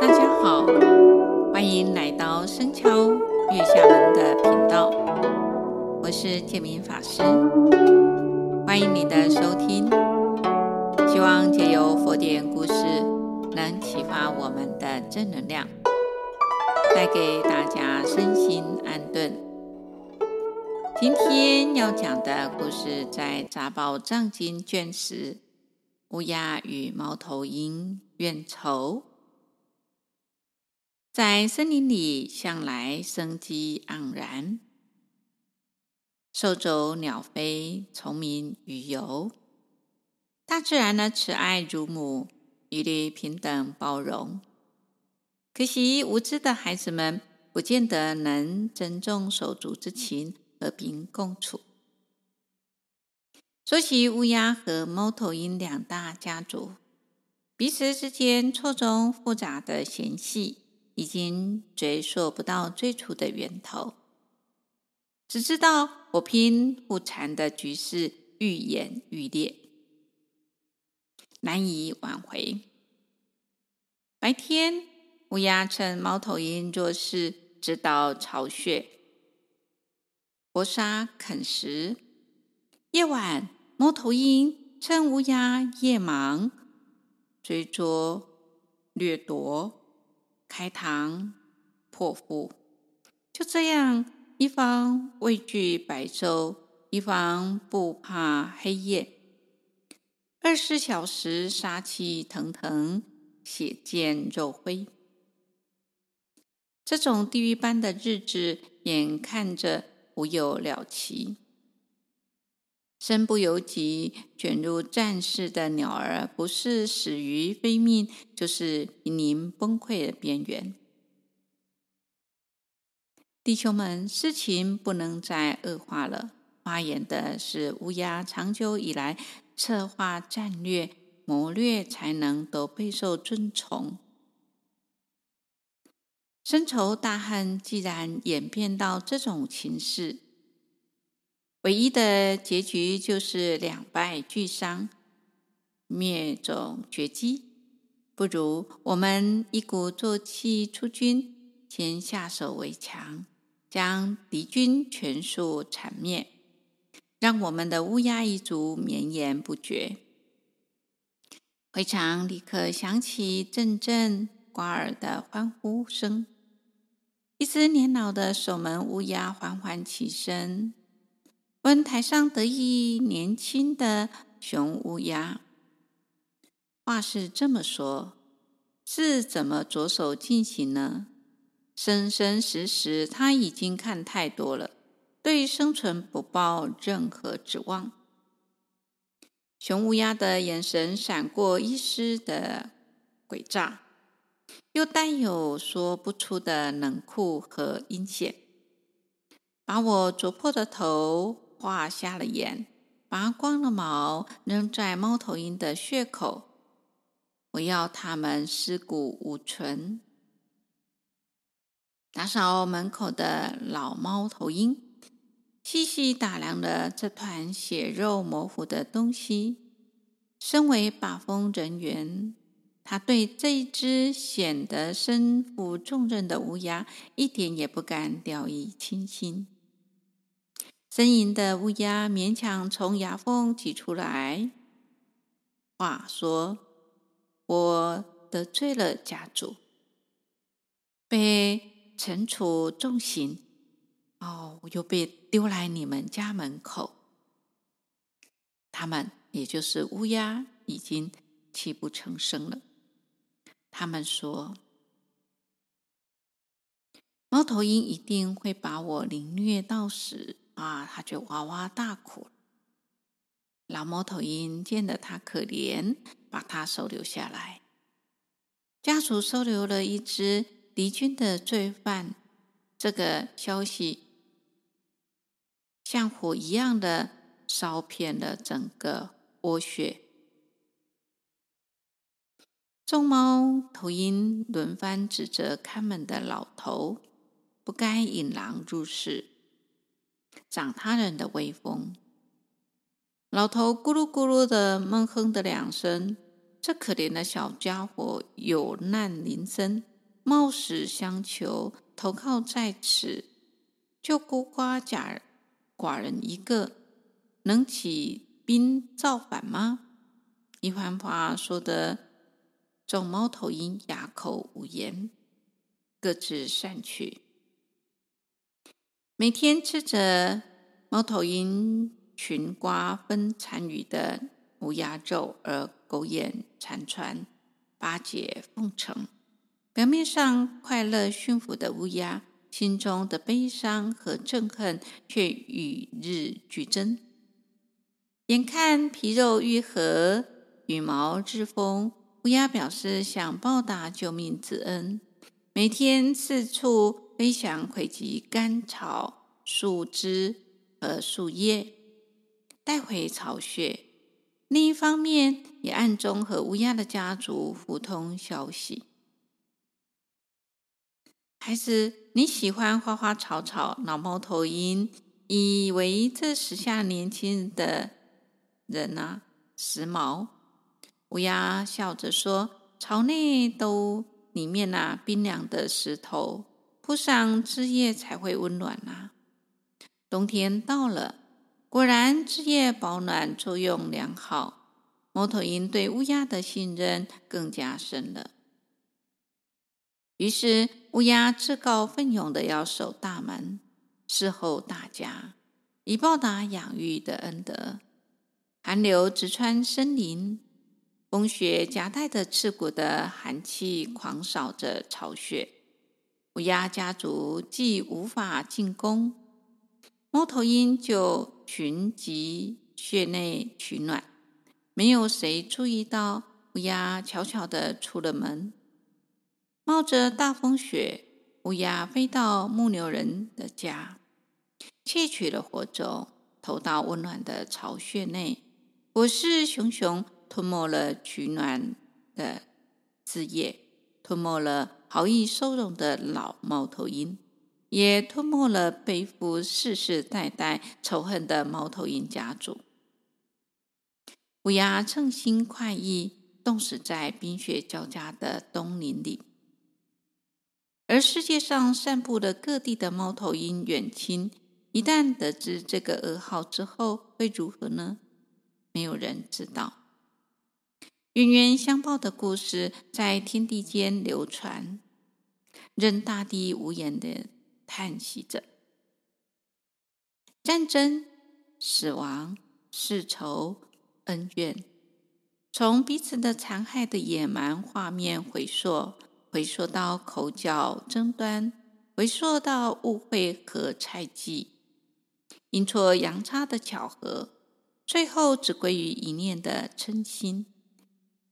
大家好，欢迎来到深敲月下门的频道，我是建明法师，欢迎你的收听。希望借由佛典故事，能启发我们的正能量，带给大家身心安顿。今天要讲的故事在《杂宝藏经》卷十，乌鸦与猫头鹰怨仇。在森林里，向来生机盎然，兽走鸟飞，虫鸣鱼游。大自然的慈爱如母，一律平等包容。可惜无知的孩子们，不见得能珍重手足之情，和平共处。说起乌鸦和猫头鹰两大家族，彼此之间错综复杂的嫌隙。已经追溯不到最初的源头，只知道火拼互残的局势愈演愈烈，难以挽回。白天，乌鸦趁猫头鹰做事，直捣巢穴，搏杀啃食；夜晚，猫头鹰趁乌鸦夜忙，追捉掠夺。开膛破腹，就这样，一方畏惧白昼，一方不怕黑夜，二十四小时杀气腾腾，血溅肉灰。这种地狱般的日子，眼看着无有了期。身不由己卷入战事的鸟儿，不是死于非命，就是濒临崩溃的边缘。弟兄们，事情不能再恶化了。发言的是乌鸦，长久以来策划战略、谋略才能都备受尊崇。深仇大恨既然演变到这种情势。唯一的结局就是两败俱伤、灭种绝迹。不如我们一鼓作气出军，先下手为强，将敌军全数铲灭，让我们的乌鸦一族绵延不绝。会场立刻响起阵阵聒耳的欢呼声。一只年老的守门乌鸦缓缓起身。问台上得意年轻的雄乌鸦：“话是这么说，是怎么着手进行呢？生生死死，他已经看太多了，对生存不抱任何指望。”雄乌鸦的眼神闪过一丝的诡诈，又带有说不出的冷酷和阴险，把我啄破的头。画瞎了眼，拔光了毛，扔在猫头鹰的血口。我要他们尸骨无存。打扫门口的老猫头鹰细细打量了这团血肉模糊的东西。身为把风人员，他对这一只显得身负重任的乌鸦一点也不敢掉以轻心。呻吟的乌鸦勉强从牙缝挤出来话说：“我得罪了家主，被惩处重刑。哦，我又被丢来你们家门口。他们，也就是乌鸦，已经泣不成声了。他们说，猫头鹰一定会把我凌虐到死。”啊！他就哇哇大哭。老猫头鹰见得他可怜，把他收留下来。家属收留了一只敌军的罪犯，这个消息像火一样的烧遍了整个窝穴。众猫头鹰轮番指责看门的老头，不该引狼入室。长他人的威风，老头咕噜咕噜的闷哼的两声，这可怜的小家伙有难临身，冒死相求，投靠在此，就孤寡寡寡人一个，能起兵造反吗？一番话说得众猫头鹰哑口无言，各自散去。每天吃着猫头鹰群瓜分残余的乌鸦肉而苟延残喘、巴结奉承，表面上快乐驯服的乌鸦，心中的悲伤和憎恨却与日俱增。眼看皮肉愈合，羽毛自丰，乌鸦表示想报答救命之恩，每天四处飞翔，汇集干草、树枝和树叶，带回巢穴。另一方面，也暗中和乌鸦的家族互通消息。孩子，你喜欢花花草草，老猫头鹰以为这时下年轻的人啊，时髦。乌鸦笑着说：“巢内都里面那冰凉的石头，铺上枝叶才会温暖啊。冬天到了，果然枝叶保暖作用良好。猫头鹰对乌鸦的信任更加深了。于是乌鸦自告奋勇的要守大门，伺候大家，以报答养育的恩德。寒流直穿森林。”风雪夹带着刺骨的寒气，狂扫着巢穴。乌鸦家族既无法进攻，猫头鹰就群集穴内取暖。没有谁注意到，乌鸦悄悄地出了门。冒着大风雪，乌鸦飞到牧牛人的家，窃取了火种，投到温暖的巢穴内。火势熊熊。吞没了取暖的枝叶，吞没了好意收容的老猫头鹰，也吞没了背负世世代代仇恨的猫头鹰家族。乌鸦乘心快意，冻死在冰雪交加的冬林里。而世界上散布的各地的猫头鹰远亲，一旦得知这个噩耗之后，会如何呢？没有人知道。冤冤相报的故事在天地间流传，任大地无言的叹息着。战争、死亡、世仇、恩怨，从彼此的残害的野蛮画面回溯，回溯到口角争端，回溯到误会和猜忌，阴错阳差的巧合，最后只归于一念的嗔心。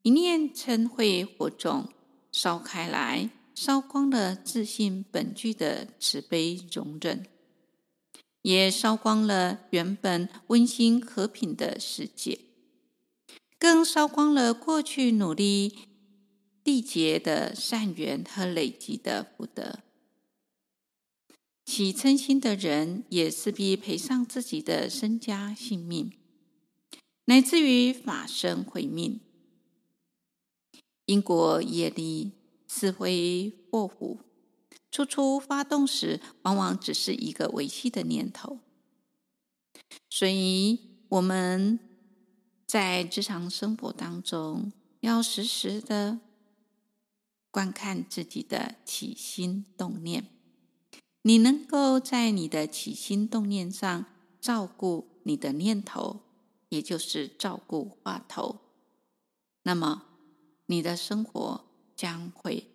一念嗔恚火种烧开来，烧光了自信本具的慈悲容忍，也烧光了原本温馨和平的世界，更烧光了过去努力缔结的善缘和累积的福德。起嗔心的人，也势必赔上自己的身家性命，乃至于法身毁命。因果业力是非祸福，初初发动时，往往只是一个微细的念头。所以我们在日常生活当中，要时时的观看自己的起心动念。你能够在你的起心动念上照顾你的念头，也就是照顾话头，那么，你的生活将会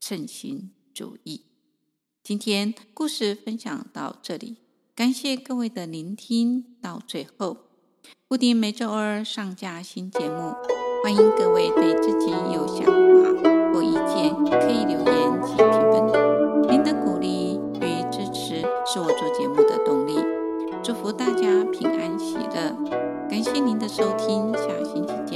称心如意。今天故事分享到这里感谢各位的聆听到最后固定每周二上架新节目欢迎各位对自己有想法或意见可以留言及评论您的鼓励与支持是我做节目的动力。祝福大家平安喜乐。感谢您的收听下星期